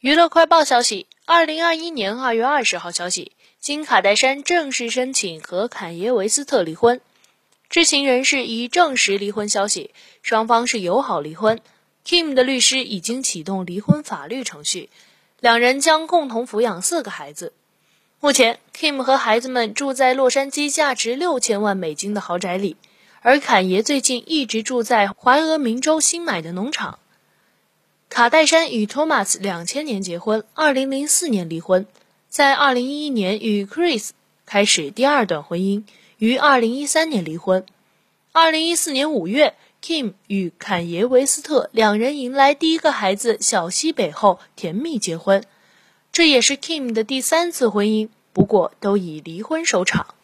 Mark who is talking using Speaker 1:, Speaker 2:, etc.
Speaker 1: 娱乐快报消息：二零二一年二月二十号消息，金卡戴珊正式申请和坎耶维斯特离婚。知情人士已证实离婚消息，双方是友好离婚。Kim 的律师已经启动离婚法律程序，两人将共同抚养四个孩子。目前，Kim 和孩子们住在洛杉矶价值六千万美金的豪宅里，而坎爷最近一直住在怀俄明州新买的农场。卡戴珊与托马斯两千年结婚，二零零四年离婚，在二零一一年与 Chris 开始第二段婚姻，于二零一三年离婚。二零一四年五月，Kim 与坎耶维斯特两人迎来第一个孩子小西北后甜蜜结婚，这也是 Kim 的第三次婚姻，不过都以离婚收场。